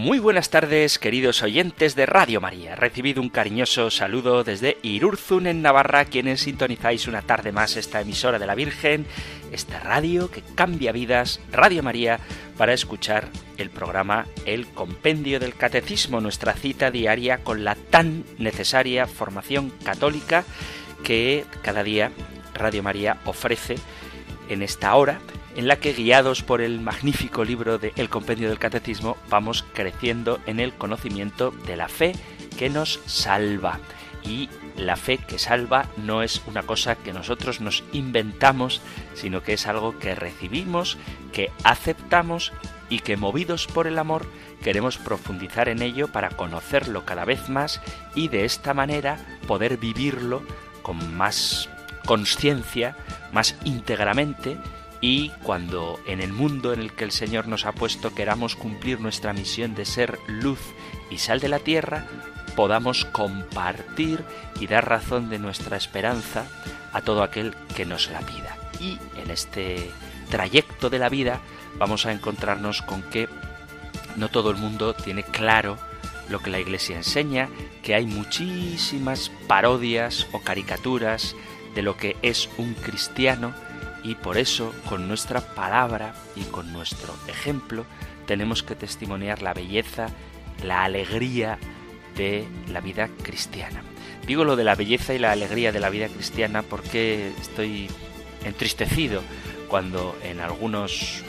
Muy buenas tardes, queridos oyentes de Radio María. Recibido un cariñoso saludo desde Irurzun, en Navarra, quienes sintonizáis una tarde más esta emisora de la Virgen, esta radio que cambia vidas, Radio María, para escuchar el programa El Compendio del Catecismo, nuestra cita diaria con la tan necesaria formación católica que cada día Radio María ofrece en esta hora en la que guiados por el magnífico libro de El Compendio del Catecismo vamos creciendo en el conocimiento de la fe que nos salva. Y la fe que salva no es una cosa que nosotros nos inventamos, sino que es algo que recibimos, que aceptamos y que movidos por el amor queremos profundizar en ello para conocerlo cada vez más y de esta manera poder vivirlo con más conciencia, más íntegramente y cuando en el mundo en el que el Señor nos ha puesto queramos cumplir nuestra misión de ser luz y sal de la tierra, podamos compartir y dar razón de nuestra esperanza a todo aquel que nos la pida. Y en este trayecto de la vida vamos a encontrarnos con que no todo el mundo tiene claro lo que la Iglesia enseña, que hay muchísimas parodias o caricaturas de lo que es un cristiano, y por eso, con nuestra palabra y con nuestro ejemplo, tenemos que testimoniar la belleza, la alegría de la vida cristiana. Digo lo de la belleza y la alegría de la vida cristiana porque estoy entristecido cuando en algunos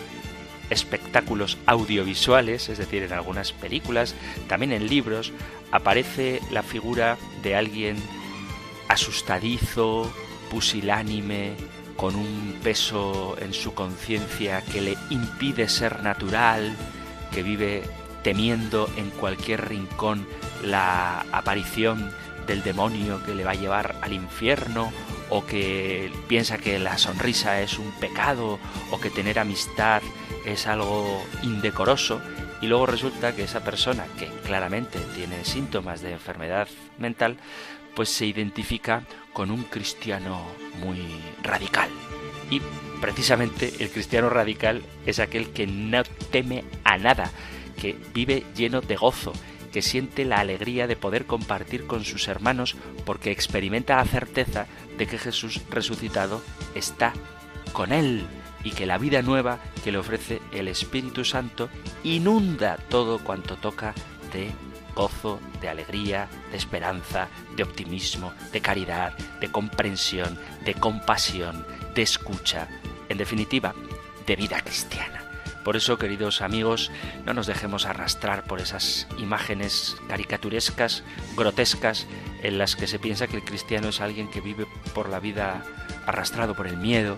espectáculos audiovisuales, es decir, en algunas películas, también en libros, aparece la figura de alguien asustadizo, pusilánime, con un peso en su conciencia que le impide ser natural, que vive temiendo en cualquier rincón la aparición del demonio que le va a llevar al infierno, o que piensa que la sonrisa es un pecado, o que tener amistad es algo indecoroso, y luego resulta que esa persona, que claramente tiene síntomas de enfermedad mental, pues se identifica con un cristiano muy radical. Y precisamente el cristiano radical es aquel que no teme a nada, que vive lleno de gozo, que siente la alegría de poder compartir con sus hermanos porque experimenta la certeza de que Jesús resucitado está con él y que la vida nueva que le ofrece el Espíritu Santo inunda todo cuanto toca de gozo, de alegría, de esperanza, de optimismo, de caridad, de comprensión, de compasión, de escucha, en definitiva, de vida cristiana. Por eso, queridos amigos, no nos dejemos arrastrar por esas imágenes caricaturescas, grotescas, en las que se piensa que el cristiano es alguien que vive por la vida arrastrado por el miedo,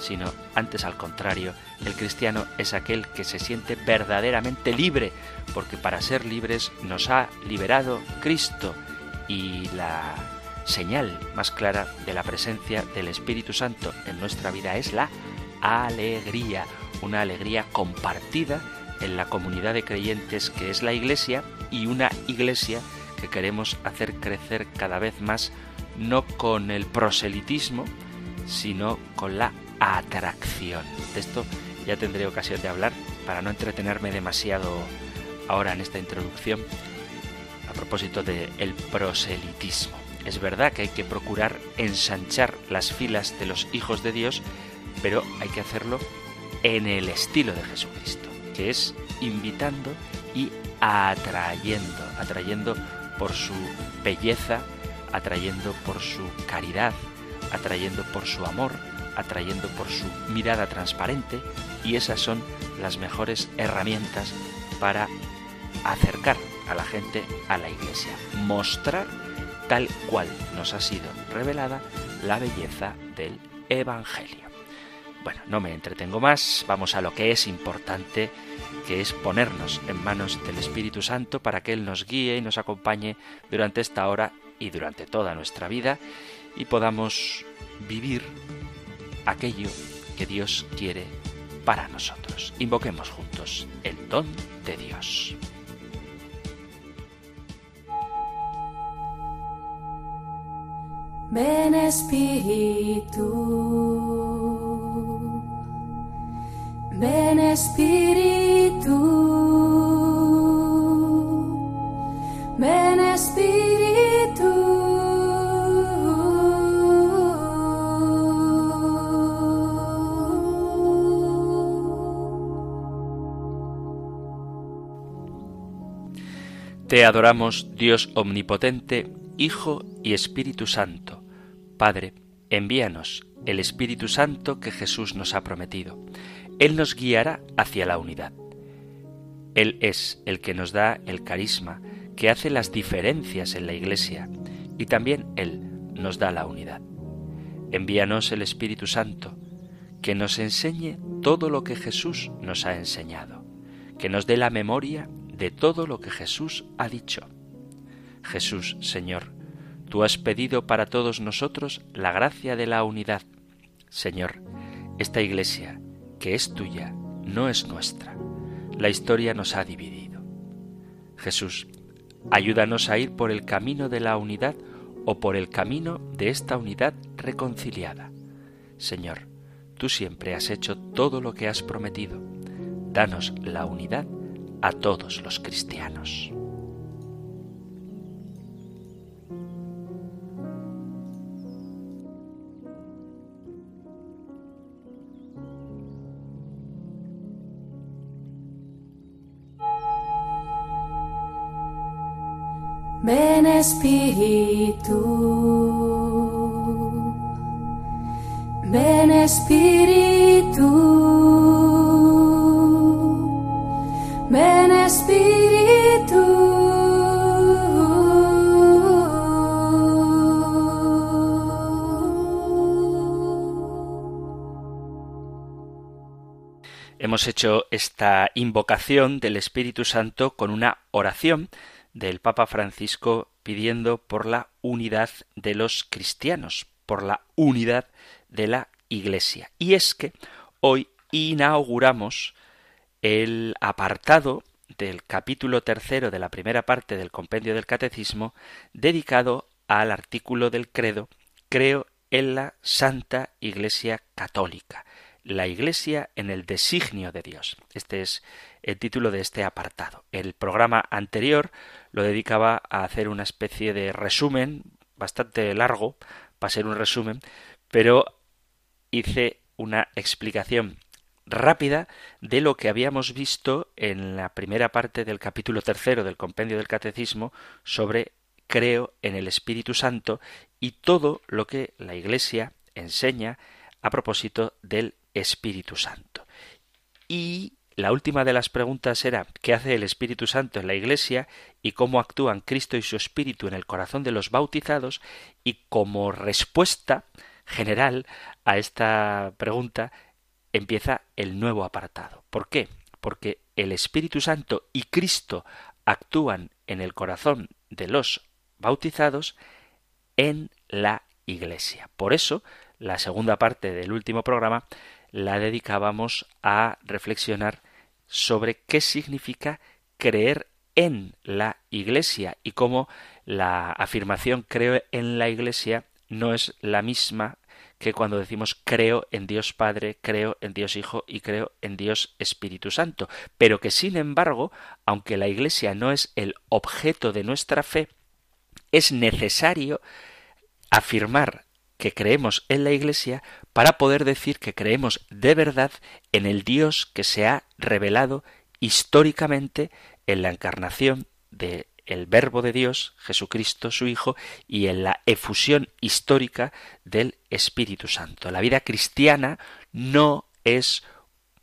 sino antes al contrario, el cristiano es aquel que se siente verdaderamente libre, porque para ser libres nos ha liberado Cristo y la señal más clara de la presencia del Espíritu Santo en nuestra vida es la alegría, una alegría compartida en la comunidad de creyentes que es la Iglesia y una Iglesia que queremos hacer crecer cada vez más no con el proselitismo, sino con la atracción. De esto ya tendré ocasión de hablar para no entretenerme demasiado ahora en esta introducción a propósito del el proselitismo. Es verdad que hay que procurar ensanchar las filas de los hijos de Dios, pero hay que hacerlo en el estilo de Jesucristo, que es invitando y atrayendo, atrayendo por su belleza, atrayendo por su caridad, atrayendo por su amor, atrayendo por su mirada transparente y esas son las mejores herramientas para acercar a la gente a la iglesia, mostrar tal cual nos ha sido revelada la belleza del Evangelio. Bueno, no me entretengo más, vamos a lo que es importante, que es ponernos en manos del Espíritu Santo para que Él nos guíe y nos acompañe durante esta hora y durante toda nuestra vida y podamos vivir aquello que Dios quiere para nosotros. Invoquemos juntos el don de Dios. Ven Espíritu, ven Espíritu, Te adoramos, Dios omnipotente, Hijo y Espíritu Santo. Padre, envíanos el Espíritu Santo que Jesús nos ha prometido. Él nos guiará hacia la unidad. Él es el que nos da el carisma que hace las diferencias en la Iglesia y también Él nos da la unidad. Envíanos el Espíritu Santo, que nos enseñe todo lo que Jesús nos ha enseñado, que nos dé la memoria de todo lo que Jesús ha dicho. Jesús, Señor, tú has pedido para todos nosotros la gracia de la unidad. Señor, esta iglesia, que es tuya, no es nuestra. La historia nos ha dividido. Jesús, ayúdanos a ir por el camino de la unidad o por el camino de esta unidad reconciliada. Señor, tú siempre has hecho todo lo que has prometido. Danos la unidad a todos los cristianos. Ven Espíritu, ven Espíritu, Hemos hecho esta invocación del Espíritu Santo con una oración del Papa Francisco pidiendo por la unidad de los cristianos, por la unidad de la Iglesia. Y es que hoy inauguramos el apartado del capítulo tercero de la primera parte del compendio del Catecismo dedicado al artículo del credo Creo en la Santa Iglesia Católica, la Iglesia en el designio de Dios. Este es el título de este apartado. El programa anterior lo dedicaba a hacer una especie de resumen bastante largo, para ser un resumen, pero hice una explicación rápida de lo que habíamos visto en la primera parte del capítulo tercero del compendio del catecismo sobre creo en el Espíritu Santo y todo lo que la Iglesia enseña a propósito del Espíritu Santo. Y la última de las preguntas era ¿qué hace el Espíritu Santo en la Iglesia y cómo actúan Cristo y su Espíritu en el corazón de los bautizados? Y como respuesta general a esta pregunta empieza el nuevo apartado. ¿Por qué? Porque el Espíritu Santo y Cristo actúan en el corazón de los bautizados en la Iglesia. Por eso, la segunda parte del último programa la dedicábamos a reflexionar sobre qué significa creer en la Iglesia y cómo la afirmación creo en la Iglesia no es la misma que cuando decimos creo en Dios Padre, creo en Dios Hijo y creo en Dios Espíritu Santo, pero que sin embargo, aunque la Iglesia no es el objeto de nuestra fe, es necesario afirmar que creemos en la Iglesia para poder decir que creemos de verdad en el Dios que se ha revelado históricamente en la encarnación de el Verbo de Dios, Jesucristo su Hijo, y en la efusión histórica del Espíritu Santo. La vida cristiana no es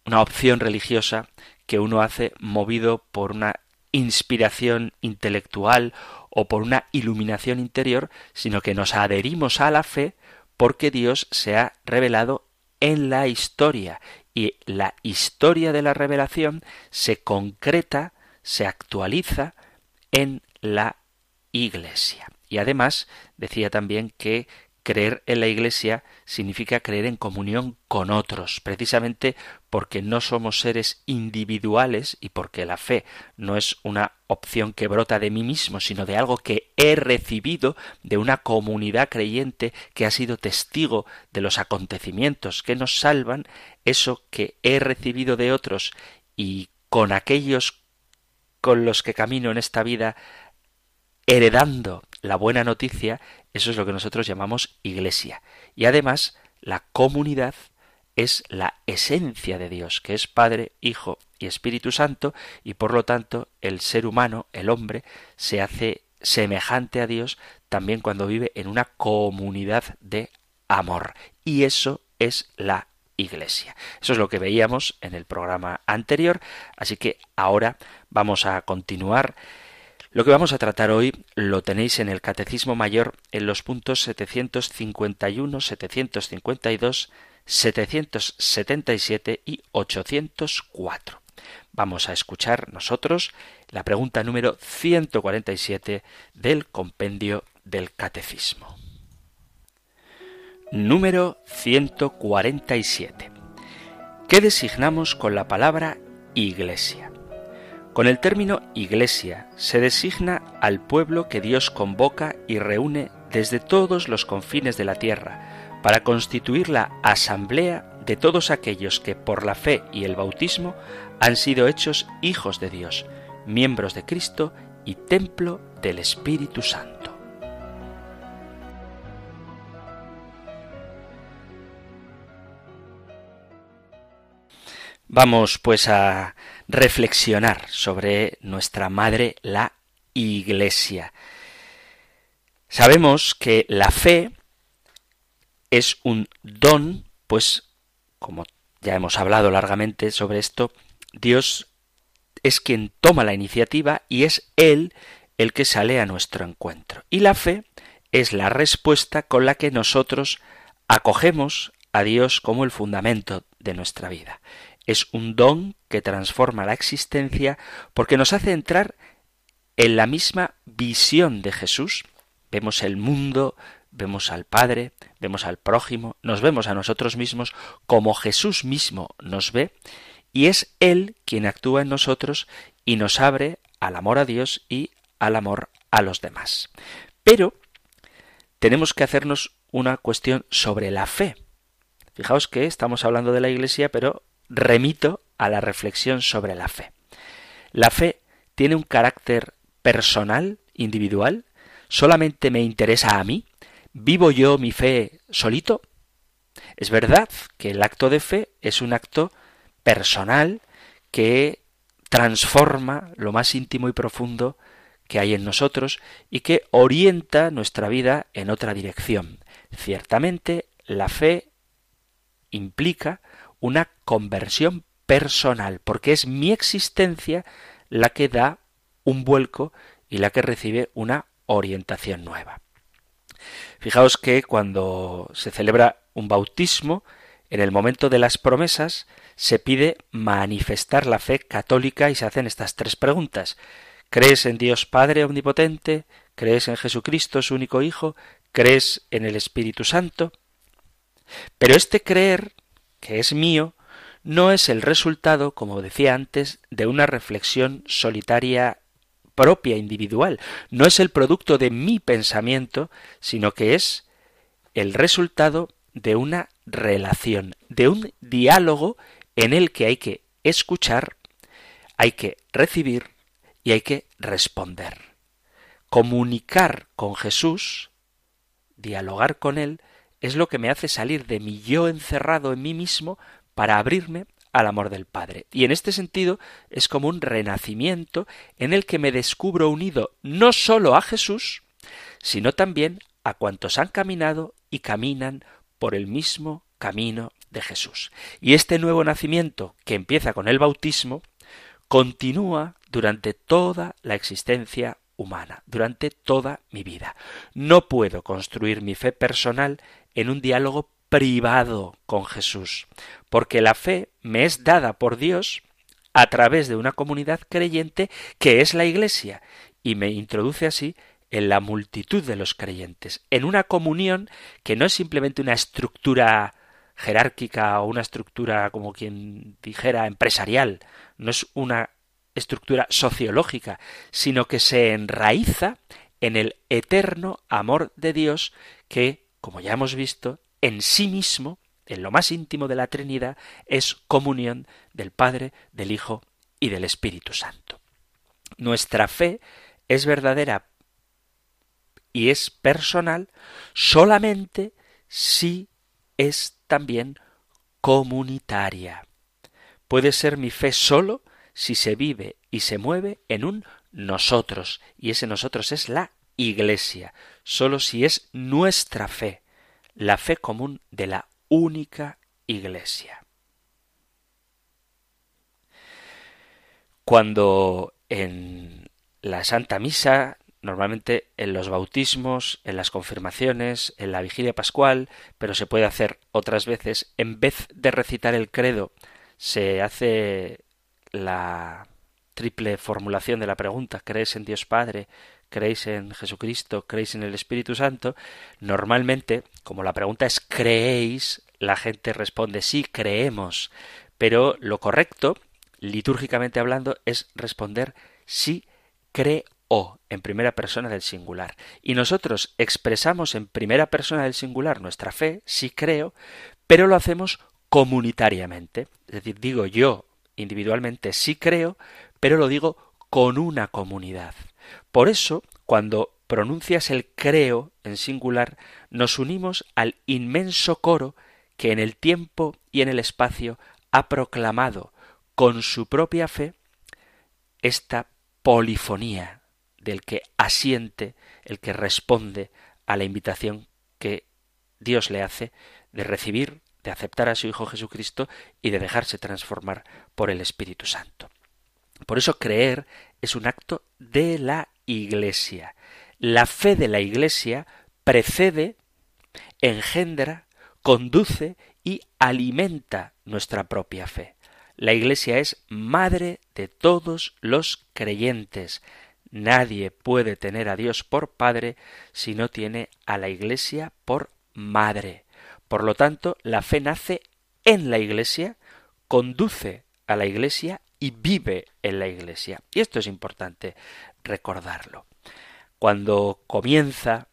una opción religiosa que uno hace movido por una inspiración intelectual o por una iluminación interior, sino que nos adherimos a la fe porque Dios se ha revelado en la historia y la historia de la revelación se concreta, se actualiza en la Iglesia. Y además decía también que creer en la Iglesia significa creer en comunión con otros, precisamente porque no somos seres individuales y porque la fe no es una opción que brota de mí mismo, sino de algo que he recibido de una comunidad creyente que ha sido testigo de los acontecimientos que nos salvan, eso que he recibido de otros y con aquellos con los que camino en esta vida heredando la buena noticia, eso es lo que nosotros llamamos iglesia. Y además, la comunidad es la esencia de Dios, que es Padre, Hijo y Espíritu Santo, y por lo tanto el ser humano, el hombre, se hace semejante a Dios también cuando vive en una comunidad de amor. Y eso es la iglesia. Eso es lo que veíamos en el programa anterior, así que ahora vamos a continuar lo que vamos a tratar hoy lo tenéis en el Catecismo Mayor en los puntos 751, 752, 777 y 804. Vamos a escuchar nosotros la pregunta número 147 del compendio del Catecismo. Número 147. ¿Qué designamos con la palabra Iglesia? Con el término Iglesia se designa al pueblo que Dios convoca y reúne desde todos los confines de la tierra para constituir la asamblea de todos aquellos que por la fe y el bautismo han sido hechos hijos de Dios, miembros de Cristo y templo del Espíritu Santo. Vamos pues a reflexionar sobre nuestra madre, la Iglesia. Sabemos que la fe es un don, pues como ya hemos hablado largamente sobre esto, Dios es quien toma la iniciativa y es Él el que sale a nuestro encuentro. Y la fe es la respuesta con la que nosotros acogemos a Dios como el fundamento de nuestra vida es un don que transforma la existencia porque nos hace entrar en la misma visión de Jesús. Vemos el mundo, vemos al Padre, vemos al prójimo, nos vemos a nosotros mismos como Jesús mismo nos ve, y es Él quien actúa en nosotros y nos abre al amor a Dios y al amor a los demás. Pero tenemos que hacernos una cuestión sobre la fe. Fijaos que estamos hablando de la Iglesia, pero remito a la reflexión sobre la fe. La fe tiene un carácter personal, individual, solamente me interesa a mí, vivo yo mi fe solito. Es verdad que el acto de fe es un acto personal que transforma lo más íntimo y profundo que hay en nosotros y que orienta nuestra vida en otra dirección. Ciertamente, la fe implica una conversión personal, porque es mi existencia la que da un vuelco y la que recibe una orientación nueva. Fijaos que cuando se celebra un bautismo, en el momento de las promesas, se pide manifestar la fe católica y se hacen estas tres preguntas. ¿Crees en Dios Padre Omnipotente? ¿Crees en Jesucristo, su único Hijo? ¿Crees en el Espíritu Santo? Pero este creer que es mío, no es el resultado, como decía antes, de una reflexión solitaria propia, individual, no es el producto de mi pensamiento, sino que es el resultado de una relación, de un diálogo en el que hay que escuchar, hay que recibir y hay que responder. Comunicar con Jesús, dialogar con Él, es lo que me hace salir de mi yo encerrado en mí mismo para abrirme al amor del Padre. Y en este sentido es como un renacimiento en el que me descubro unido no sólo a Jesús, sino también a cuantos han caminado y caminan por el mismo camino de Jesús. Y este nuevo nacimiento, que empieza con el bautismo, continúa durante toda la existencia humana, durante toda mi vida. No puedo construir mi fe personal en un diálogo privado con Jesús, porque la fe me es dada por Dios a través de una comunidad creyente que es la Iglesia, y me introduce así en la multitud de los creyentes, en una comunión que no es simplemente una estructura jerárquica o una estructura, como quien dijera, empresarial, no es una estructura sociológica, sino que se enraiza en el eterno amor de Dios que, como ya hemos visto, en sí mismo, en lo más íntimo de la Trinidad, es comunión del Padre, del Hijo y del Espíritu Santo. Nuestra fe es verdadera y es personal solamente si es también comunitaria. Puede ser mi fe solo si se vive y se mueve en un nosotros, y ese nosotros es la Iglesia, solo si es nuestra fe, la fe común de la única Iglesia. Cuando en la Santa Misa, normalmente en los bautismos, en las confirmaciones, en la vigilia pascual, pero se puede hacer otras veces, en vez de recitar el credo, se hace la triple formulación de la pregunta ¿crees en Dios Padre? ¿Creéis en Jesucristo? ¿creéis en el Espíritu Santo? Normalmente, como la pregunta es ¿creéis? la gente responde sí, creemos. Pero lo correcto, litúrgicamente hablando, es responder sí, creo en primera persona del singular. Y nosotros expresamos en primera persona del singular nuestra fe, sí creo, pero lo hacemos comunitariamente. Es decir, digo yo individualmente sí creo, pero lo digo con una comunidad. Por eso, cuando pronuncias el creo en singular, nos unimos al inmenso coro que en el tiempo y en el espacio ha proclamado con su propia fe esta polifonía del que asiente, el que responde a la invitación que Dios le hace de recibir de aceptar a su Hijo Jesucristo y de dejarse transformar por el Espíritu Santo. Por eso creer es un acto de la Iglesia. La fe de la Iglesia precede, engendra, conduce y alimenta nuestra propia fe. La Iglesia es madre de todos los creyentes. Nadie puede tener a Dios por Padre si no tiene a la Iglesia por Madre. Por lo tanto, la fe nace en la Iglesia, conduce a la Iglesia y vive en la Iglesia. Y esto es importante recordarlo. Cuando comienza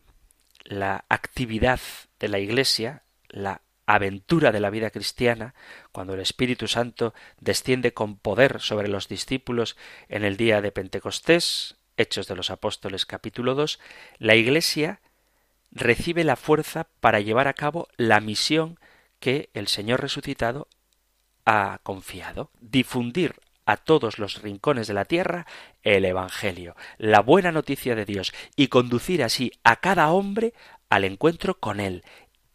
la actividad de la Iglesia, la aventura de la vida cristiana, cuando el Espíritu Santo desciende con poder sobre los discípulos en el día de Pentecostés, Hechos de los Apóstoles capítulo 2, la Iglesia recibe la fuerza para llevar a cabo la misión que el Señor resucitado ha confiado, difundir a todos los rincones de la tierra el Evangelio, la buena noticia de Dios, y conducir así a cada hombre al encuentro con Él.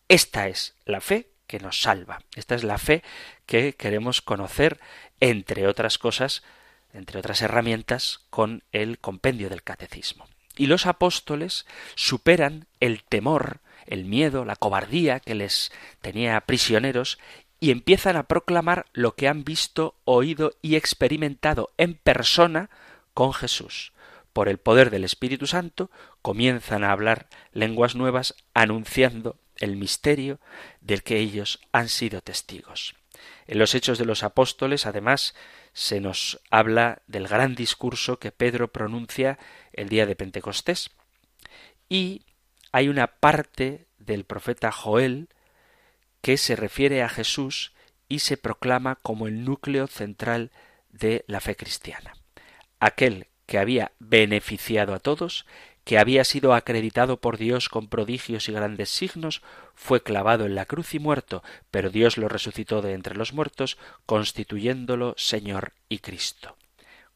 Esta es la fe que nos salva. Esta es la fe que queremos conocer, entre otras cosas, entre otras herramientas, con el compendio del catecismo. Y los apóstoles superan el temor, el miedo, la cobardía que les tenía prisioneros y empiezan a proclamar lo que han visto, oído y experimentado en persona con Jesús. Por el poder del Espíritu Santo comienzan a hablar lenguas nuevas anunciando el misterio del que ellos han sido testigos. En los Hechos de los Apóstoles, además, se nos habla del gran discurso que Pedro pronuncia el día de Pentecostés. Y hay una parte del profeta Joel que se refiere a Jesús y se proclama como el núcleo central de la fe cristiana. Aquel que había beneficiado a todos que había sido acreditado por Dios con prodigios y grandes signos, fue clavado en la cruz y muerto, pero Dios lo resucitó de entre los muertos, constituyéndolo Señor y Cristo.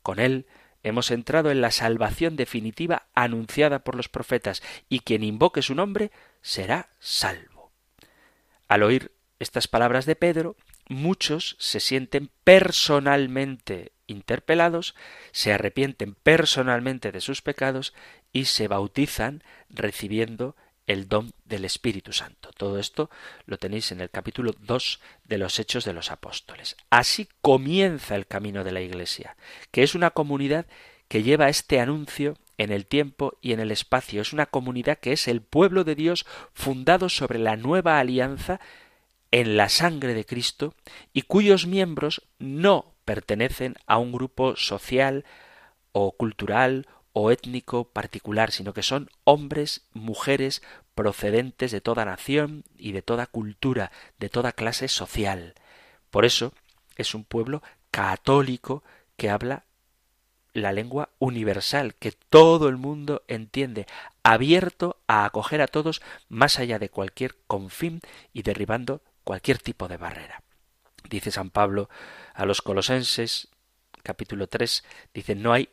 Con él hemos entrado en la salvación definitiva anunciada por los profetas, y quien invoque su nombre será salvo. Al oír estas palabras de Pedro, muchos se sienten personalmente interpelados, se arrepienten personalmente de sus pecados y se bautizan recibiendo el don del Espíritu Santo. Todo esto lo tenéis en el capítulo 2 de los Hechos de los Apóstoles. Así comienza el camino de la Iglesia, que es una comunidad que lleva este anuncio en el tiempo y en el espacio. Es una comunidad que es el pueblo de Dios fundado sobre la nueva alianza en la sangre de Cristo y cuyos miembros no pertenecen a un grupo social o cultural o étnico particular, sino que son hombres, mujeres procedentes de toda nación y de toda cultura, de toda clase social. Por eso es un pueblo católico que habla la lengua universal que todo el mundo entiende, abierto a acoger a todos más allá de cualquier confín y derribando cualquier tipo de barrera. Dice San Pablo a los colosenses, capítulo 3, dice, no hay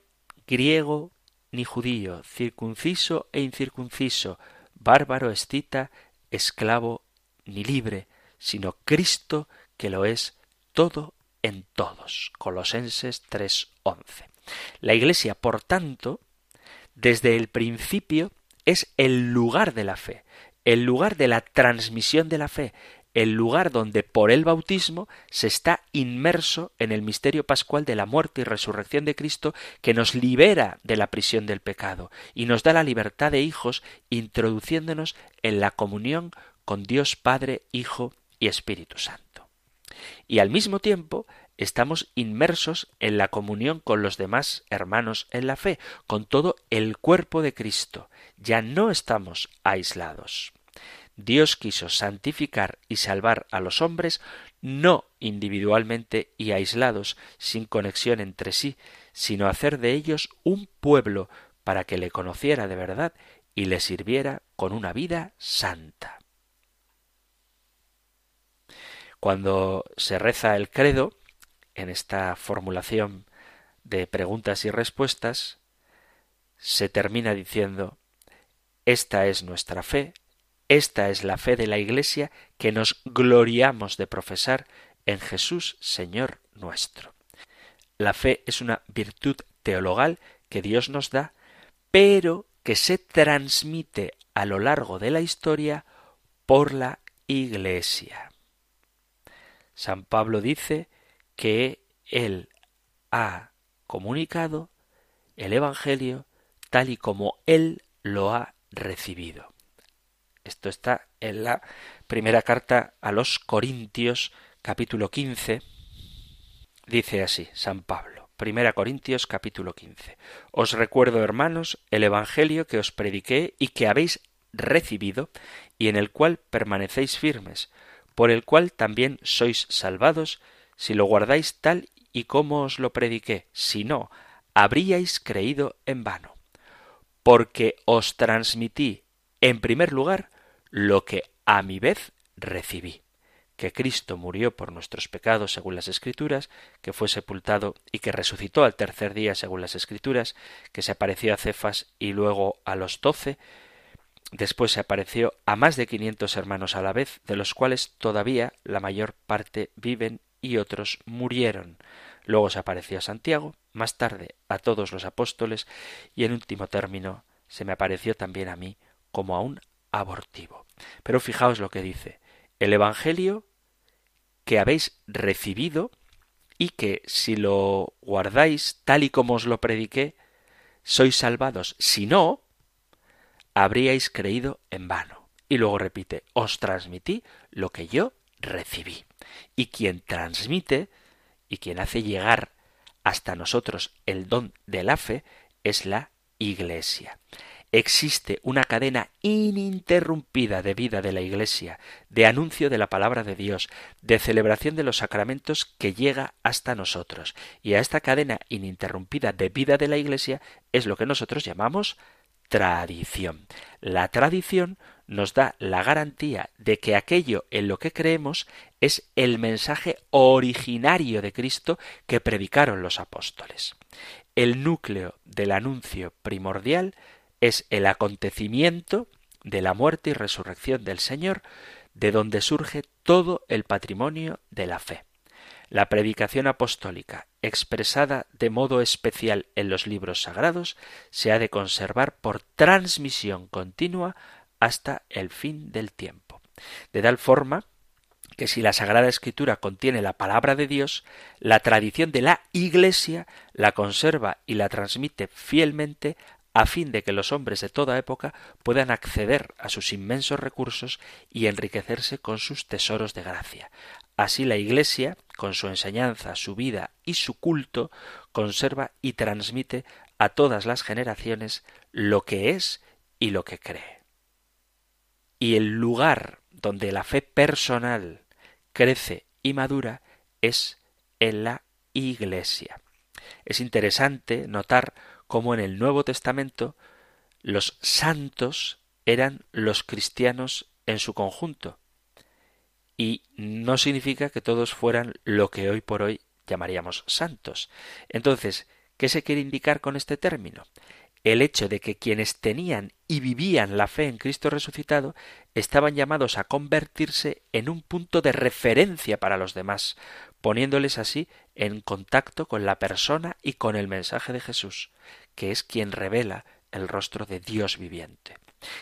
griego ni judío, circunciso e incircunciso, bárbaro, escita, esclavo ni libre, sino Cristo que lo es todo en todos. Colosenses 3:11. La Iglesia, por tanto, desde el principio es el lugar de la fe, el lugar de la transmisión de la fe, el lugar donde por el bautismo se está inmerso en el misterio pascual de la muerte y resurrección de Cristo que nos libera de la prisión del pecado y nos da la libertad de hijos introduciéndonos en la comunión con Dios Padre, Hijo y Espíritu Santo. Y al mismo tiempo estamos inmersos en la comunión con los demás hermanos en la fe, con todo el cuerpo de Cristo. Ya no estamos aislados. Dios quiso santificar y salvar a los hombres no individualmente y aislados, sin conexión entre sí, sino hacer de ellos un pueblo para que le conociera de verdad y le sirviera con una vida santa. Cuando se reza el credo, en esta formulación de preguntas y respuestas, se termina diciendo Esta es nuestra fe, esta es la fe de la Iglesia que nos gloriamos de profesar en Jesús Señor nuestro. La fe es una virtud teologal que Dios nos da, pero que se transmite a lo largo de la historia por la Iglesia. San Pablo dice que él ha comunicado el Evangelio tal y como él lo ha recibido. Esto está en la primera carta a los Corintios capítulo 15. Dice así San Pablo. Primera Corintios capítulo 15. Os recuerdo, hermanos, el Evangelio que os prediqué y que habéis recibido y en el cual permanecéis firmes, por el cual también sois salvados si lo guardáis tal y como os lo prediqué, si no, habríais creído en vano. Porque os transmití, en primer lugar, lo que a mi vez recibí. Que Cristo murió por nuestros pecados según las Escrituras, que fue sepultado y que resucitó al tercer día según las Escrituras, que se apareció a Cefas y luego a los doce, después se apareció a más de quinientos hermanos a la vez, de los cuales todavía la mayor parte viven y otros murieron. Luego se apareció a Santiago, más tarde a todos los apóstoles, y en último término se me apareció también a mí como a un abortivo. Pero fijaos lo que dice, el Evangelio que habéis recibido y que si lo guardáis tal y como os lo prediqué, sois salvados. Si no, habríais creído en vano. Y luego repite, os transmití lo que yo recibí y quien transmite y quien hace llegar hasta nosotros el don de la fe es la Iglesia. Existe una cadena ininterrumpida de vida de la Iglesia, de anuncio de la palabra de Dios, de celebración de los sacramentos que llega hasta nosotros. Y a esta cadena ininterrumpida de vida de la Iglesia es lo que nosotros llamamos tradición. La tradición nos da la garantía de que aquello en lo que creemos es el mensaje originario de Cristo que predicaron los apóstoles. El núcleo del anuncio primordial es el acontecimiento de la muerte y resurrección del Señor, de donde surge todo el patrimonio de la fe. La predicación apostólica, expresada de modo especial en los libros sagrados, se ha de conservar por transmisión continua hasta el fin del tiempo. De tal forma que si la Sagrada Escritura contiene la palabra de Dios, la tradición de la Iglesia la conserva y la transmite fielmente a fin de que los hombres de toda época puedan acceder a sus inmensos recursos y enriquecerse con sus tesoros de gracia. Así la Iglesia, con su enseñanza, su vida y su culto, conserva y transmite a todas las generaciones lo que es y lo que cree. Y el lugar donde la fe personal crece y madura es en la Iglesia. Es interesante notar cómo en el Nuevo Testamento los santos eran los cristianos en su conjunto. Y no significa que todos fueran lo que hoy por hoy llamaríamos santos. Entonces, ¿qué se quiere indicar con este término? El hecho de que quienes tenían y vivían la fe en Cristo resucitado estaban llamados a convertirse en un punto de referencia para los demás, poniéndoles así en contacto con la persona y con el mensaje de Jesús, que es quien revela el rostro de Dios viviente.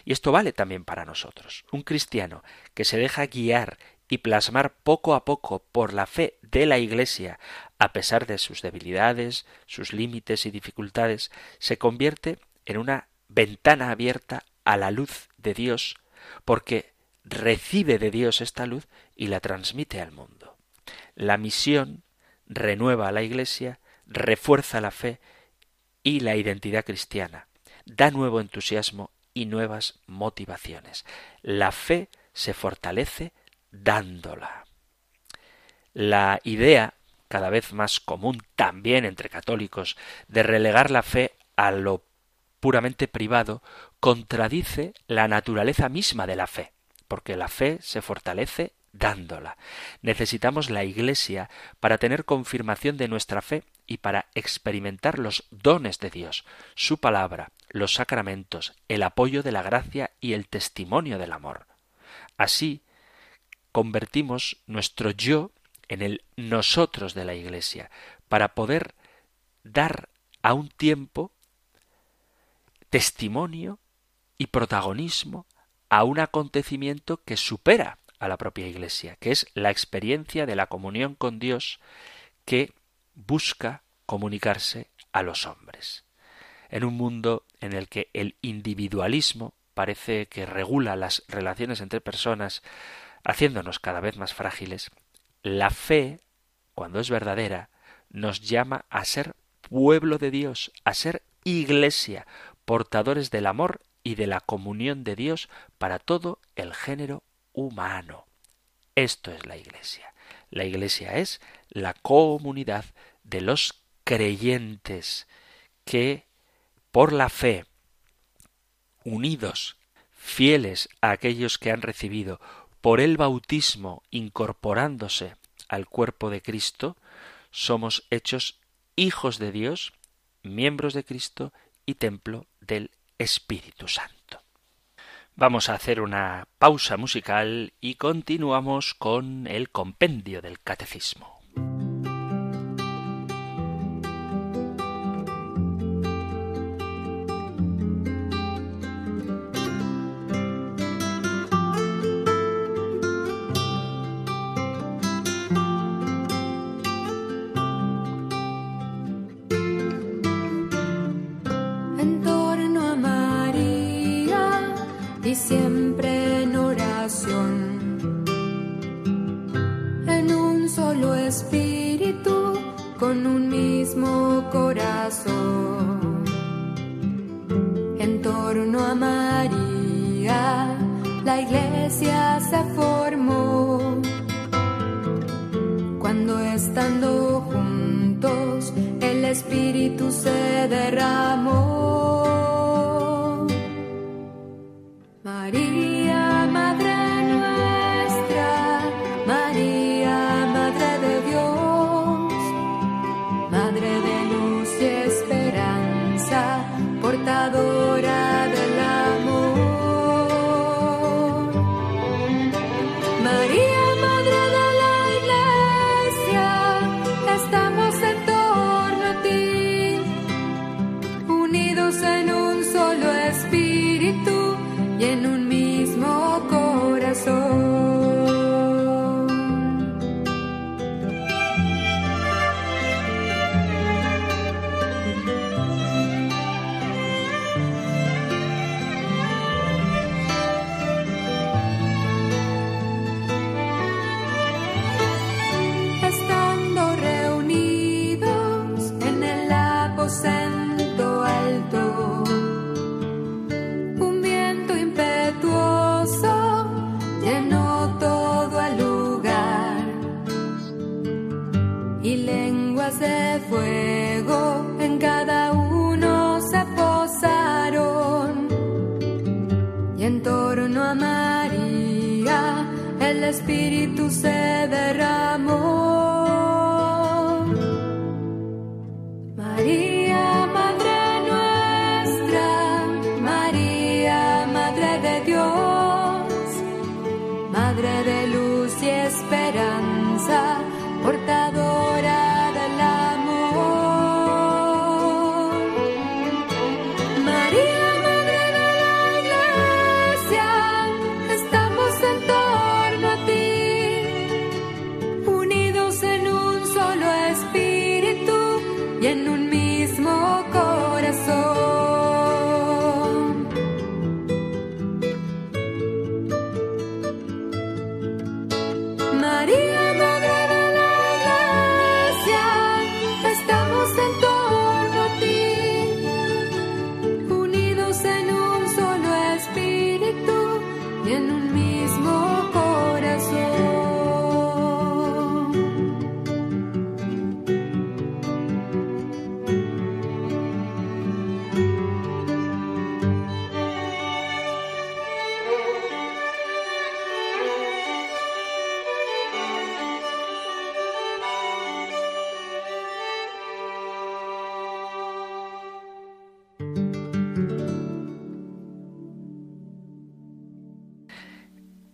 Y esto vale también para nosotros. Un cristiano que se deja guiar y plasmar poco a poco por la fe de la Iglesia, a pesar de sus debilidades, sus límites y dificultades, se convierte en una ventana abierta a la luz de Dios, porque recibe de Dios esta luz y la transmite al mundo. La misión renueva a la Iglesia, refuerza la fe y la identidad cristiana, da nuevo entusiasmo y nuevas motivaciones. La fe se fortalece dándola. La idea, cada vez más común también entre católicos, de relegar la fe a lo puramente privado, contradice la naturaleza misma de la fe, porque la fe se fortalece dándola. Necesitamos la Iglesia para tener confirmación de nuestra fe y para experimentar los dones de Dios, su palabra, los sacramentos, el apoyo de la gracia y el testimonio del amor. Así, convertimos nuestro yo en el nosotros de la Iglesia, para poder dar a un tiempo testimonio y protagonismo a un acontecimiento que supera a la propia Iglesia, que es la experiencia de la comunión con Dios que busca comunicarse a los hombres. En un mundo en el que el individualismo parece que regula las relaciones entre personas, haciéndonos cada vez más frágiles, la fe, cuando es verdadera, nos llama a ser pueblo de Dios, a ser iglesia, portadores del amor y de la comunión de Dios para todo el género humano. Esto es la iglesia. La iglesia es la comunidad de los creyentes que, por la fe, unidos, fieles a aquellos que han recibido por el bautismo incorporándose al cuerpo de Cristo, somos hechos hijos de Dios, miembros de Cristo y templo del Espíritu Santo. Vamos a hacer una pausa musical y continuamos con el compendio del catecismo.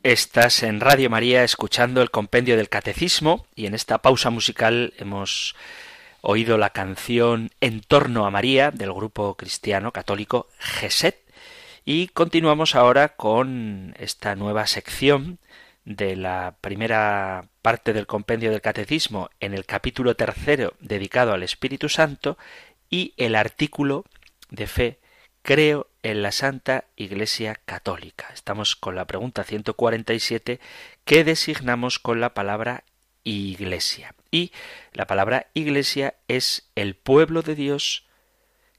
Estás en Radio María escuchando el compendio del Catecismo y en esta pausa musical hemos oído la canción En torno a María del grupo cristiano católico Geset. Y continuamos ahora con esta nueva sección de la primera parte del compendio del Catecismo en el capítulo tercero dedicado al Espíritu Santo y el artículo de fe Creo en la Santa Iglesia Católica. Estamos con la pregunta 147 que designamos con la palabra Iglesia. Y la palabra Iglesia es el pueblo de Dios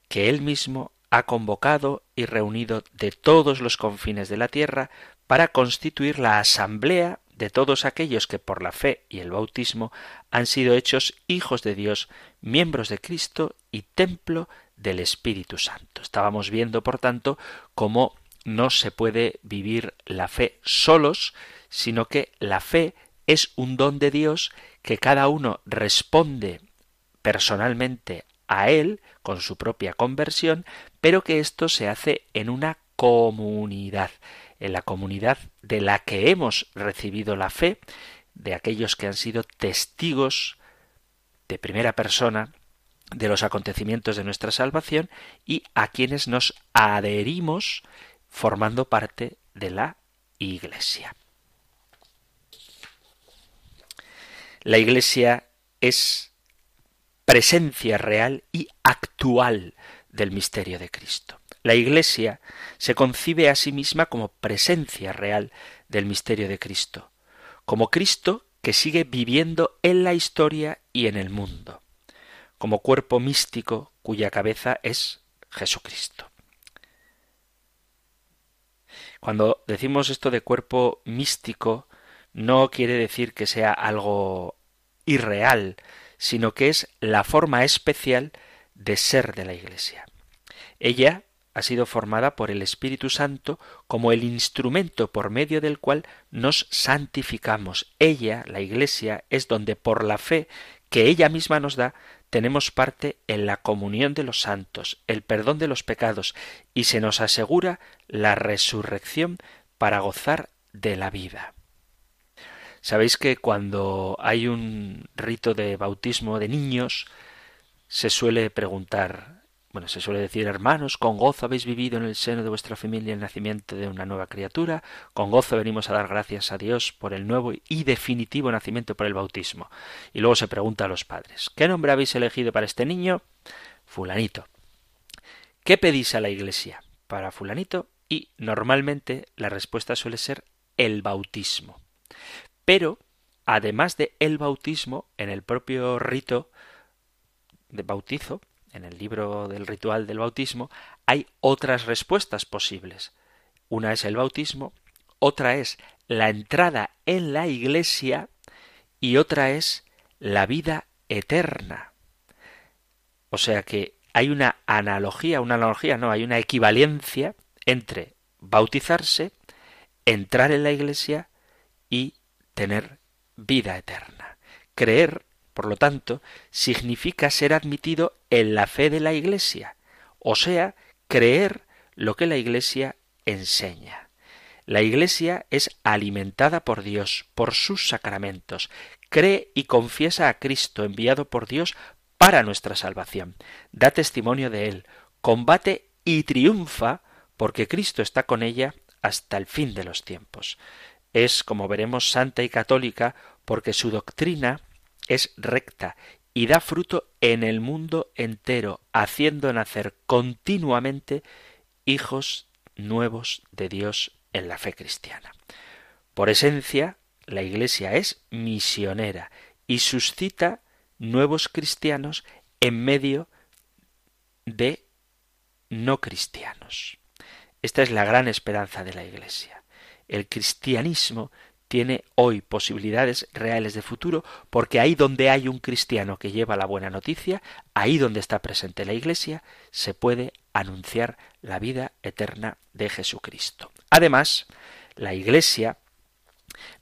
que Él mismo ha convocado y reunido de todos los confines de la tierra para constituir la asamblea de todos aquellos que por la fe y el bautismo han sido hechos hijos de Dios, miembros de Cristo y templo del Espíritu Santo. Estábamos viendo, por tanto, cómo no se puede vivir la fe solos, sino que la fe es un don de Dios que cada uno responde personalmente a él con su propia conversión, pero que esto se hace en una comunidad, en la comunidad de la que hemos recibido la fe, de aquellos que han sido testigos de primera persona de los acontecimientos de nuestra salvación y a quienes nos adherimos formando parte de la Iglesia. La Iglesia es presencia real y actual del misterio de Cristo. La Iglesia se concibe a sí misma como presencia real del misterio de Cristo, como Cristo que sigue viviendo en la historia y en el mundo como cuerpo místico cuya cabeza es Jesucristo. Cuando decimos esto de cuerpo místico, no quiere decir que sea algo irreal, sino que es la forma especial de ser de la Iglesia. Ella ha sido formada por el Espíritu Santo como el instrumento por medio del cual nos santificamos. Ella, la Iglesia, es donde por la fe que ella misma nos da, tenemos parte en la comunión de los santos, el perdón de los pecados, y se nos asegura la resurrección para gozar de la vida. Sabéis que cuando hay un rito de bautismo de niños, se suele preguntar bueno, se suele decir, hermanos, con gozo habéis vivido en el seno de vuestra familia el nacimiento de una nueva criatura, con gozo venimos a dar gracias a Dios por el nuevo y definitivo nacimiento por el bautismo. Y luego se pregunta a los padres, ¿qué nombre habéis elegido para este niño? Fulanito. ¿Qué pedís a la iglesia para fulanito? Y normalmente la respuesta suele ser el bautismo. Pero, además de el bautismo, en el propio rito de bautizo, en el libro del ritual del bautismo, hay otras respuestas posibles. Una es el bautismo, otra es la entrada en la iglesia y otra es la vida eterna. O sea que hay una analogía, una analogía, no, hay una equivalencia entre bautizarse, entrar en la iglesia y tener vida eterna. Creer, por lo tanto, significa ser admitido en la fe de la iglesia, o sea, creer lo que la iglesia enseña. La Iglesia es alimentada por Dios, por sus sacramentos, cree y confiesa a Cristo enviado por Dios para nuestra salvación, da testimonio de Él, combate y triunfa porque Cristo está con ella hasta el fin de los tiempos. Es, como veremos, santa y católica porque su doctrina es recta y da fruto en el mundo entero, haciendo nacer continuamente hijos nuevos de Dios en la fe cristiana. Por esencia, la Iglesia es misionera y suscita nuevos cristianos en medio de no cristianos. Esta es la gran esperanza de la Iglesia. El cristianismo tiene hoy posibilidades reales de futuro porque ahí donde hay un cristiano que lleva la buena noticia, ahí donde está presente la Iglesia, se puede anunciar la vida eterna de Jesucristo. Además, la Iglesia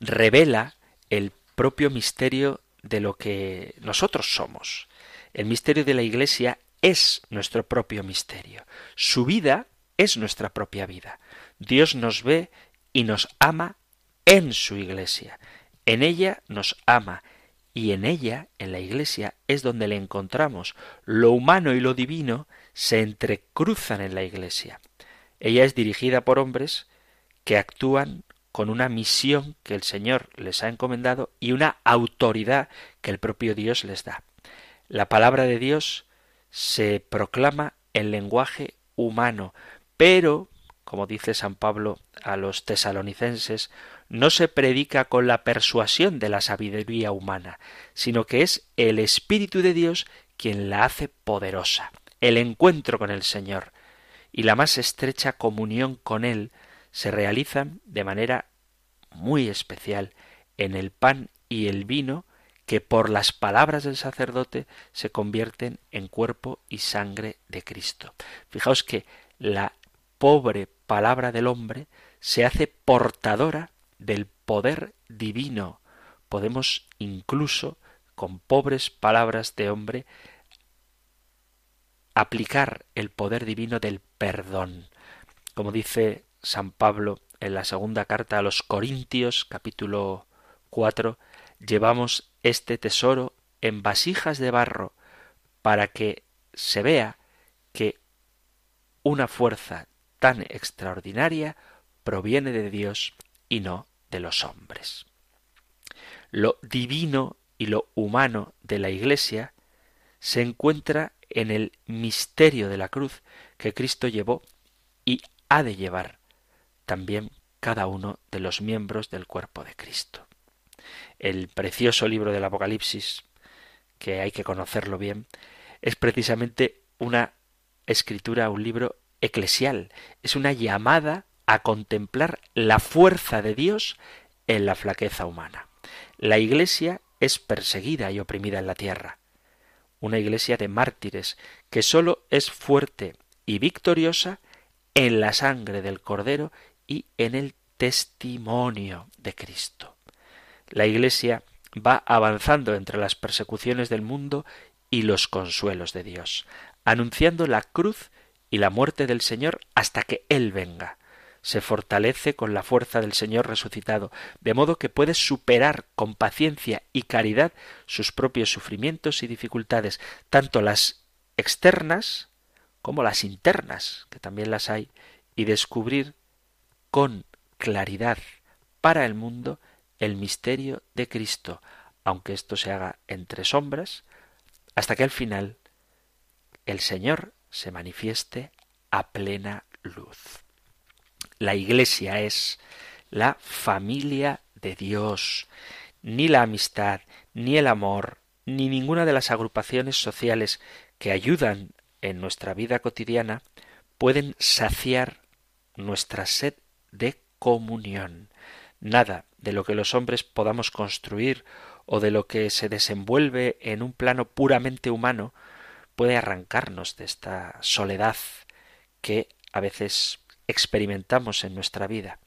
revela el propio misterio de lo que nosotros somos. El misterio de la Iglesia es nuestro propio misterio. Su vida es nuestra propia vida. Dios nos ve y nos ama en su Iglesia. En ella nos ama y en ella, en la Iglesia, es donde le encontramos. Lo humano y lo divino se entrecruzan en la Iglesia. Ella es dirigida por hombres que actúan con una misión que el Señor les ha encomendado y una autoridad que el propio Dios les da. La palabra de Dios se proclama en lenguaje humano, pero, como dice San Pablo a los tesalonicenses, no se predica con la persuasión de la sabiduría humana, sino que es el Espíritu de Dios quien la hace poderosa. El encuentro con el Señor y la más estrecha comunión con Él se realizan de manera muy especial en el pan y el vino que por las palabras del sacerdote se convierten en cuerpo y sangre de Cristo. Fijaos que la pobre palabra del hombre se hace portadora del poder divino. Podemos incluso, con pobres palabras de hombre, aplicar el poder divino del perdón. Como dice San Pablo en la segunda carta a los Corintios capítulo 4, llevamos este tesoro en vasijas de barro para que se vea que una fuerza tan extraordinaria proviene de Dios y no de los hombres. Lo divino y lo humano de la Iglesia se encuentra en el misterio de la cruz que Cristo llevó y ha de llevar también cada uno de los miembros del cuerpo de Cristo. El precioso libro del Apocalipsis, que hay que conocerlo bien, es precisamente una escritura, un libro eclesial, es una llamada a contemplar la fuerza de Dios en la flaqueza humana. La Iglesia es perseguida y oprimida en la tierra, una iglesia de mártires que sólo es fuerte y victoriosa en la sangre del Cordero y en el testimonio de Cristo. La Iglesia va avanzando entre las persecuciones del mundo y los consuelos de Dios, anunciando la cruz y la muerte del Señor hasta que Él venga. Se fortalece con la fuerza del Señor resucitado, de modo que puede superar con paciencia y caridad sus propios sufrimientos y dificultades, tanto las externas como las internas, que también las hay, y descubrir con claridad para el mundo el misterio de Cristo, aunque esto se haga entre sombras, hasta que al final el Señor se manifieste a plena luz. La Iglesia es la familia de Dios. Ni la amistad, ni el amor, ni ninguna de las agrupaciones sociales que ayudan en nuestra vida cotidiana pueden saciar nuestra sed de comunión. Nada de lo que los hombres podamos construir o de lo que se desenvuelve en un plano puramente humano puede arrancarnos de esta soledad que a veces experimentamos en nuestra vida.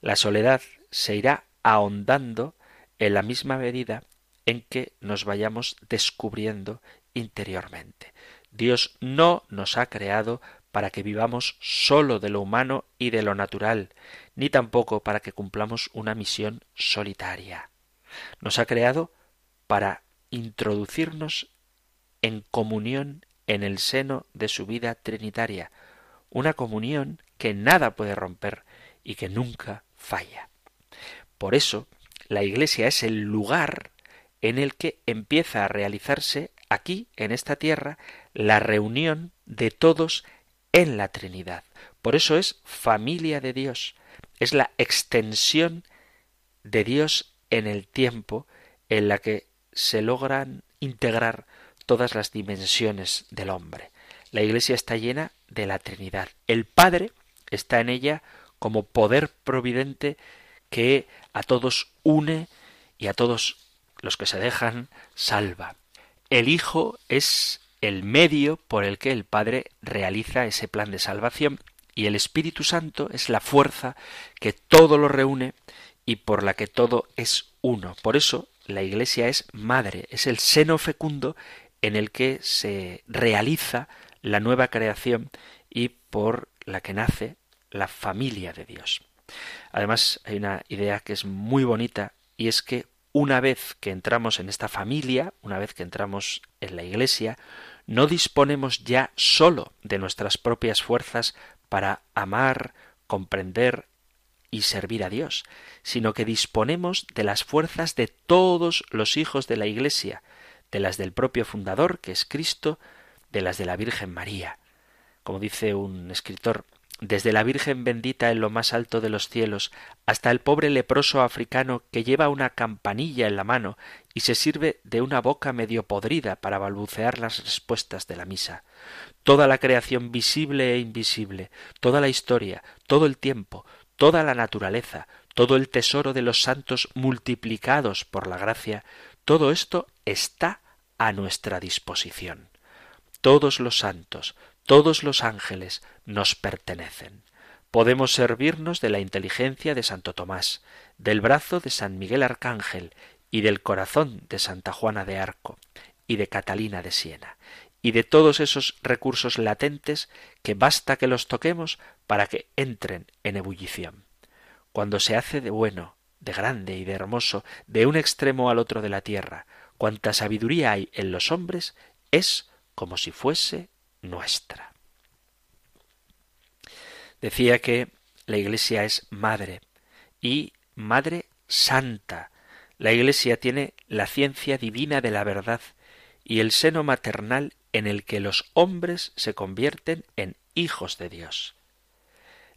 La soledad se irá ahondando en la misma medida en que nos vayamos descubriendo interiormente. Dios no nos ha creado para que vivamos solo de lo humano y de lo natural, ni tampoco para que cumplamos una misión solitaria. Nos ha creado para introducirnos en comunión en el seno de su vida trinitaria, una comunión que nada puede romper y que nunca falla. Por eso, la Iglesia es el lugar en el que empieza a realizarse aquí, en esta tierra, la reunión de todos en la Trinidad. Por eso es familia de Dios, es la extensión de Dios en el tiempo en la que se logran integrar todas las dimensiones del hombre. La Iglesia está llena de la Trinidad. El Padre está en ella como poder providente que a todos une y a todos los que se dejan salva. El Hijo es el medio por el que el Padre realiza ese plan de salvación y el Espíritu Santo es la fuerza que todo lo reúne y por la que todo es uno. Por eso la Iglesia es madre, es el seno fecundo en el que se realiza la nueva creación y por la que nace la familia de Dios. Además, hay una idea que es muy bonita y es que una vez que entramos en esta familia, una vez que entramos en la Iglesia, no disponemos ya sólo de nuestras propias fuerzas para amar, comprender y servir a Dios, sino que disponemos de las fuerzas de todos los hijos de la Iglesia, de las del propio fundador, que es Cristo, de las de la Virgen María. Como dice un escritor, desde la Virgen bendita en lo más alto de los cielos hasta el pobre leproso africano que lleva una campanilla en la mano y se sirve de una boca medio podrida para balbucear las respuestas de la misa. Toda la creación visible e invisible, toda la historia, todo el tiempo, toda la naturaleza, todo el tesoro de los santos multiplicados por la gracia, todo esto está a nuestra disposición. Todos los santos, todos los ángeles nos pertenecen. Podemos servirnos de la inteligencia de Santo Tomás, del brazo de San Miguel Arcángel y del corazón de Santa Juana de Arco y de Catalina de Siena, y de todos esos recursos latentes que basta que los toquemos para que entren en ebullición. Cuando se hace de bueno, de grande y de hermoso, de un extremo al otro de la tierra, cuanta sabiduría hay en los hombres, es como si fuese nuestra. Decía que la Iglesia es madre y madre santa. La Iglesia tiene la ciencia divina de la verdad y el seno maternal en el que los hombres se convierten en hijos de Dios.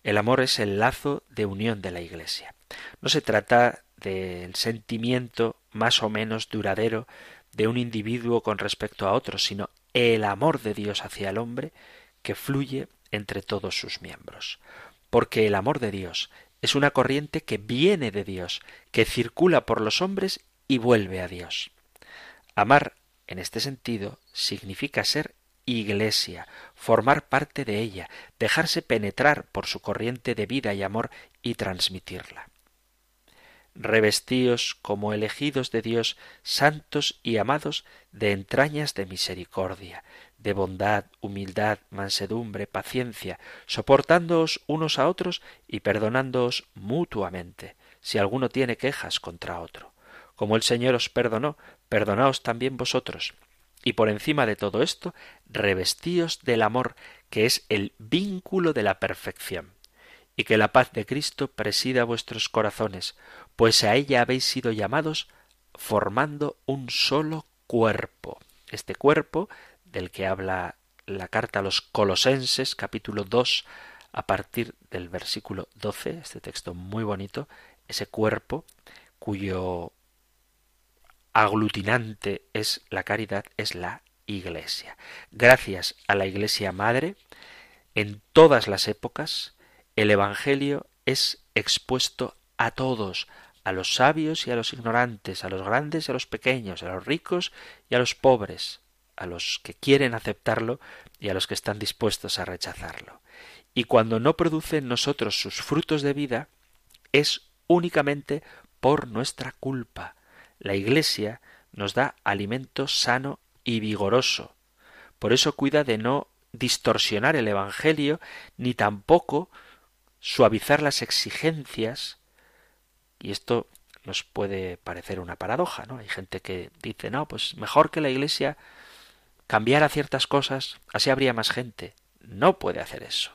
El amor es el lazo de unión de la Iglesia. No se trata del sentimiento más o menos duradero de un individuo con respecto a otro, sino el amor de Dios hacia el hombre que fluye entre todos sus miembros. Porque el amor de Dios es una corriente que viene de Dios, que circula por los hombres y vuelve a Dios. Amar, en este sentido, significa ser iglesia, formar parte de ella, dejarse penetrar por su corriente de vida y amor y transmitirla revestíos como elegidos de Dios, santos y amados de entrañas de misericordia, de bondad, humildad, mansedumbre, paciencia, soportándoos unos a otros y perdonándoos mutuamente, si alguno tiene quejas contra otro. Como el Señor os perdonó, perdonaos también vosotros. Y por encima de todo esto, revestíos del amor, que es el vínculo de la perfección y que la paz de Cristo presida vuestros corazones, pues a ella habéis sido llamados formando un solo cuerpo. Este cuerpo, del que habla la carta a los Colosenses, capítulo 2, a partir del versículo 12, este texto muy bonito, ese cuerpo cuyo aglutinante es la caridad, es la Iglesia. Gracias a la Iglesia Madre, en todas las épocas, el Evangelio es expuesto a todos, a los sabios y a los ignorantes, a los grandes y a los pequeños, a los ricos y a los pobres, a los que quieren aceptarlo y a los que están dispuestos a rechazarlo. Y cuando no produce en nosotros sus frutos de vida, es únicamente por nuestra culpa. La Iglesia nos da alimento sano y vigoroso. Por eso cuida de no distorsionar el Evangelio, ni tampoco suavizar las exigencias. Y esto nos puede parecer una paradoja, ¿no? Hay gente que dice, no, pues mejor que la Iglesia cambiara ciertas cosas, así habría más gente. No puede hacer eso,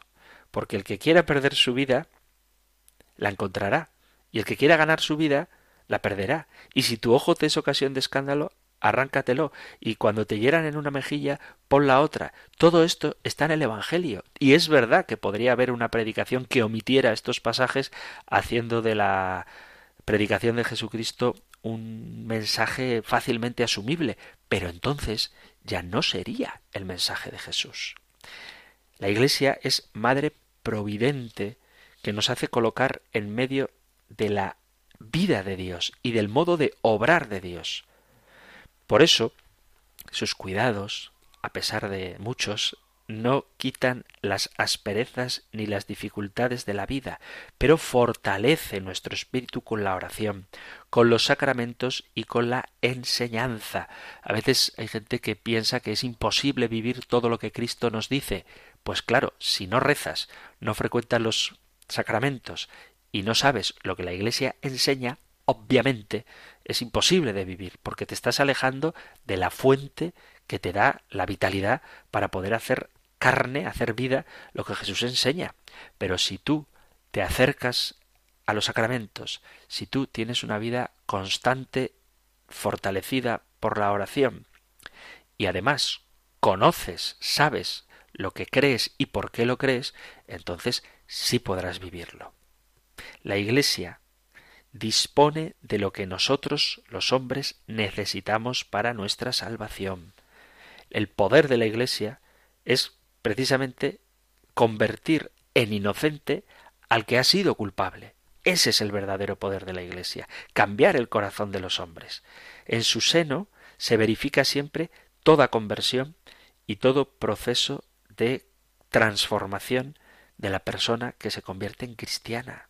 porque el que quiera perder su vida, la encontrará, y el que quiera ganar su vida, la perderá. Y si tu ojo te es ocasión de escándalo, arráncatelo, y cuando te hieran en una mejilla, pon la otra. Todo esto está en el Evangelio, y es verdad que podría haber una predicación que omitiera estos pasajes, haciendo de la predicación de Jesucristo un mensaje fácilmente asumible, pero entonces ya no sería el mensaje de Jesús. La Iglesia es madre providente que nos hace colocar en medio de la vida de Dios y del modo de obrar de Dios. Por eso, sus cuidados, a pesar de muchos, no quitan las asperezas ni las dificultades de la vida, pero fortalece nuestro espíritu con la oración, con los sacramentos y con la enseñanza. A veces hay gente que piensa que es imposible vivir todo lo que Cristo nos dice. Pues claro, si no rezas, no frecuentas los sacramentos y no sabes lo que la Iglesia enseña, obviamente es imposible de vivir, porque te estás alejando de la fuente que te da la vitalidad para poder hacer carne, hacer vida, lo que Jesús enseña. Pero si tú te acercas a los sacramentos, si tú tienes una vida constante, fortalecida por la oración, y además conoces, sabes lo que crees y por qué lo crees, entonces sí podrás vivirlo. La Iglesia dispone de lo que nosotros, los hombres, necesitamos para nuestra salvación. El poder de la Iglesia es precisamente convertir en inocente al que ha sido culpable. Ese es el verdadero poder de la Iglesia, cambiar el corazón de los hombres. En su seno se verifica siempre toda conversión y todo proceso de transformación de la persona que se convierte en cristiana.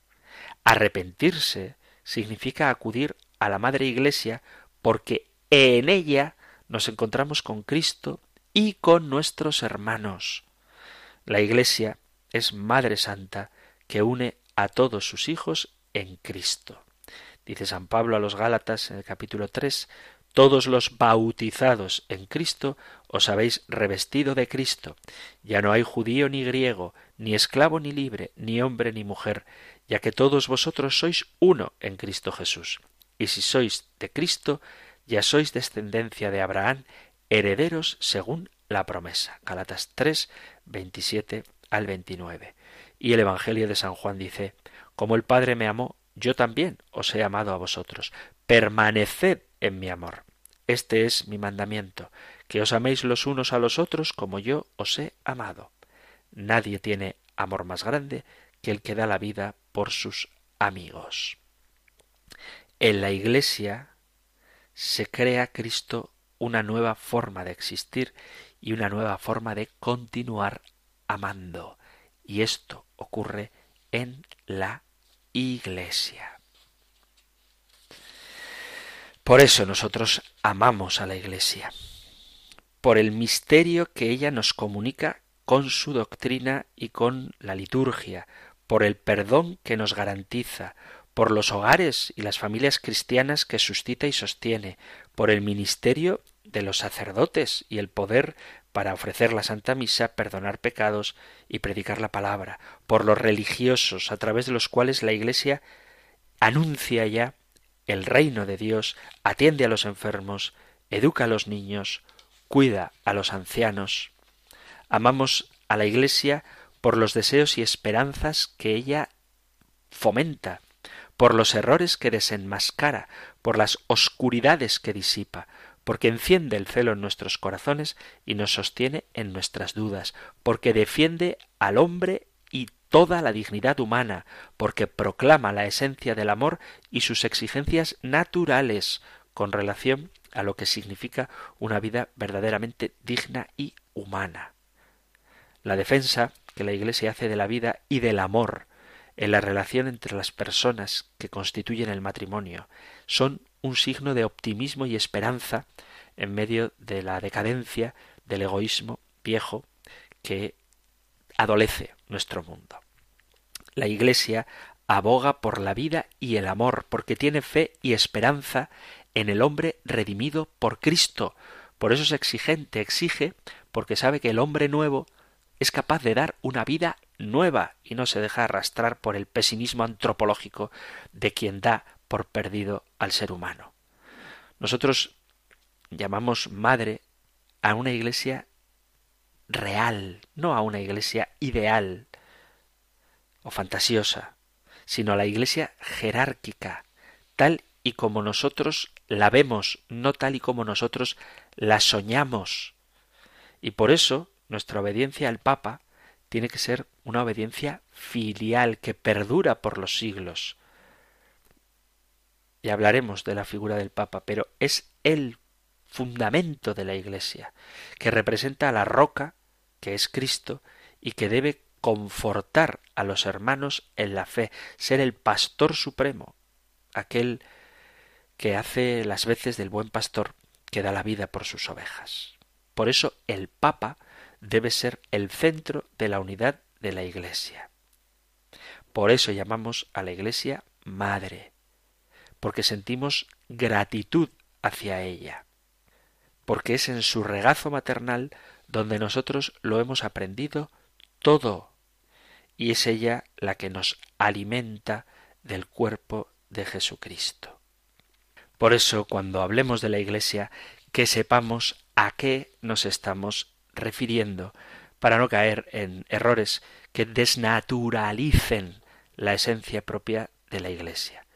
Arrepentirse significa acudir a la Madre Iglesia porque en ella nos encontramos con Cristo y con nuestros hermanos. La Iglesia es Madre Santa que une a todos sus hijos en Cristo. Dice San Pablo a los Gálatas en el capítulo 3, todos los bautizados en Cristo os habéis revestido de Cristo. Ya no hay judío ni griego, ni esclavo ni libre, ni hombre ni mujer, ya que todos vosotros sois uno en Cristo Jesús. Y si sois de Cristo, ya sois descendencia de Abraham, herederos según la promesa. Galatas 3, 27 al 29. Y el Evangelio de San Juan dice, Como el Padre me amó, yo también os he amado a vosotros. Permaneced en mi amor. Este es mi mandamiento, que os améis los unos a los otros como yo os he amado. Nadie tiene amor más grande que el que da la vida por sus amigos. En la Iglesia se crea Cristo una nueva forma de existir y una nueva forma de continuar amando. Y esto ocurre en la Iglesia. Por eso nosotros amamos a la Iglesia, por el misterio que ella nos comunica con su doctrina y con la liturgia, por el perdón que nos garantiza, por los hogares y las familias cristianas que suscita y sostiene, por el ministerio de los sacerdotes y el poder para ofrecer la Santa Misa, perdonar pecados y predicar la palabra, por los religiosos a través de los cuales la Iglesia anuncia ya el reino de Dios, atiende a los enfermos, educa a los niños, cuida a los ancianos. Amamos a la Iglesia por los deseos y esperanzas que ella fomenta, por los errores que desenmascara, por las oscuridades que disipa, porque enciende el celo en nuestros corazones y nos sostiene en nuestras dudas, porque defiende al hombre y toda la dignidad humana, porque proclama la esencia del amor y sus exigencias naturales con relación a lo que significa una vida verdaderamente digna y humana. La defensa que la Iglesia hace de la vida y del amor en la relación entre las personas que constituyen el matrimonio son un signo de optimismo y esperanza en medio de la decadencia del egoísmo viejo que adolece nuestro mundo. La Iglesia aboga por la vida y el amor, porque tiene fe y esperanza en el hombre redimido por Cristo. Por eso es exigente, exige, porque sabe que el hombre nuevo es capaz de dar una vida nueva y no se deja arrastrar por el pesimismo antropológico de quien da por perdido al ser humano. Nosotros llamamos madre a una iglesia real, no a una iglesia ideal o fantasiosa, sino a la iglesia jerárquica, tal y como nosotros la vemos, no tal y como nosotros la soñamos. Y por eso nuestra obediencia al Papa tiene que ser una obediencia filial que perdura por los siglos. Y hablaremos de la figura del Papa, pero es el fundamento de la Iglesia, que representa a la roca, que es Cristo, y que debe confortar a los hermanos en la fe, ser el pastor supremo, aquel que hace las veces del buen pastor que da la vida por sus ovejas. Por eso el Papa debe ser el centro de la unidad de la Iglesia. Por eso llamamos a la Iglesia Madre, porque sentimos gratitud hacia ella, porque es en su regazo maternal donde nosotros lo hemos aprendido todo, y es ella la que nos alimenta del cuerpo de Jesucristo. Por eso, cuando hablemos de la Iglesia, que sepamos a qué nos estamos refiriendo para no caer en errores que desnaturalicen la esencia propia de la Iglesia.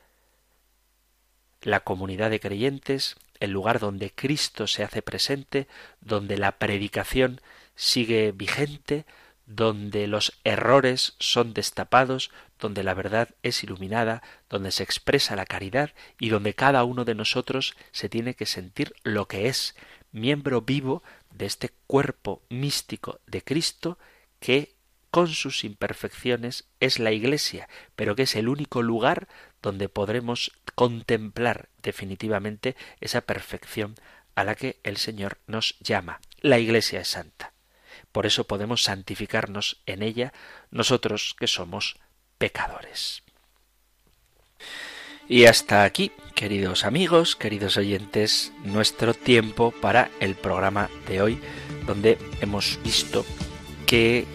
La comunidad de creyentes, el lugar donde Cristo se hace presente, donde la predicación sigue vigente, donde los errores son destapados, donde la verdad es iluminada, donde se expresa la caridad y donde cada uno de nosotros se tiene que sentir lo que es, miembro vivo de este cuerpo místico de Cristo que con sus imperfecciones es la Iglesia, pero que es el único lugar donde podremos contemplar definitivamente esa perfección a la que el Señor nos llama. La Iglesia es santa. Por eso podemos santificarnos en ella nosotros que somos pecadores. Y hasta aquí, queridos amigos, queridos oyentes, nuestro tiempo para el programa de hoy, donde hemos visto qué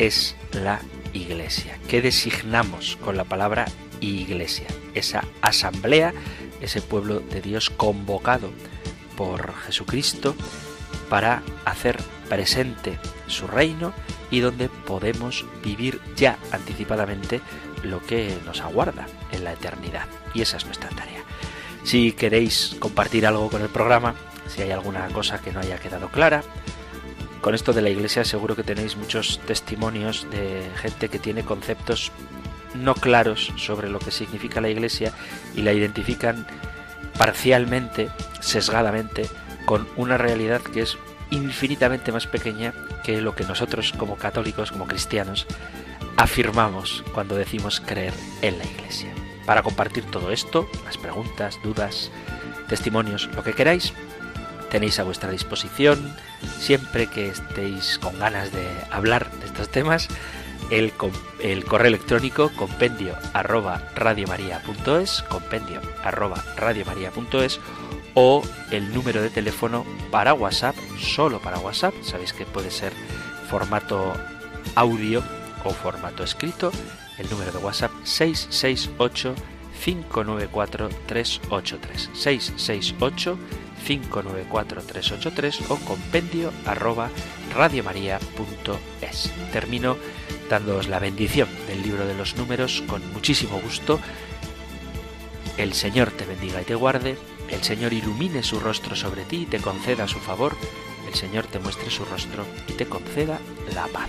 es la iglesia, qué designamos con la palabra iglesia, esa asamblea, ese pueblo de Dios convocado por Jesucristo para hacer presente su reino y donde podemos vivir ya anticipadamente lo que nos aguarda en la eternidad. Y esa es nuestra tarea. Si queréis compartir algo con el programa, si hay alguna cosa que no haya quedado clara, con esto de la iglesia seguro que tenéis muchos testimonios de gente que tiene conceptos no claros sobre lo que significa la iglesia y la identifican parcialmente, sesgadamente, con una realidad que es infinitamente más pequeña que lo que nosotros como católicos, como cristianos, afirmamos cuando decimos creer en la Iglesia. Para compartir todo esto, las preguntas, dudas, testimonios, lo que queráis, tenéis a vuestra disposición, siempre que estéis con ganas de hablar de estos temas, el, correo electrónico compendio arroba radiomaria.es, compendio arroba radiomaria.es o el número de teléfono para WhatsApp, solo para WhatsApp, sabéis que puede ser formato audio o formato escrito, el número de WhatsApp 668 594 383 668 594 383 o compendio arroba radiomaria.es. Termino dándoos la bendición del libro de los números con muchísimo gusto. El Señor te bendiga y te guarde, el Señor ilumine su rostro sobre ti y te conceda su favor, el Señor te muestre su rostro y te conceda la paz.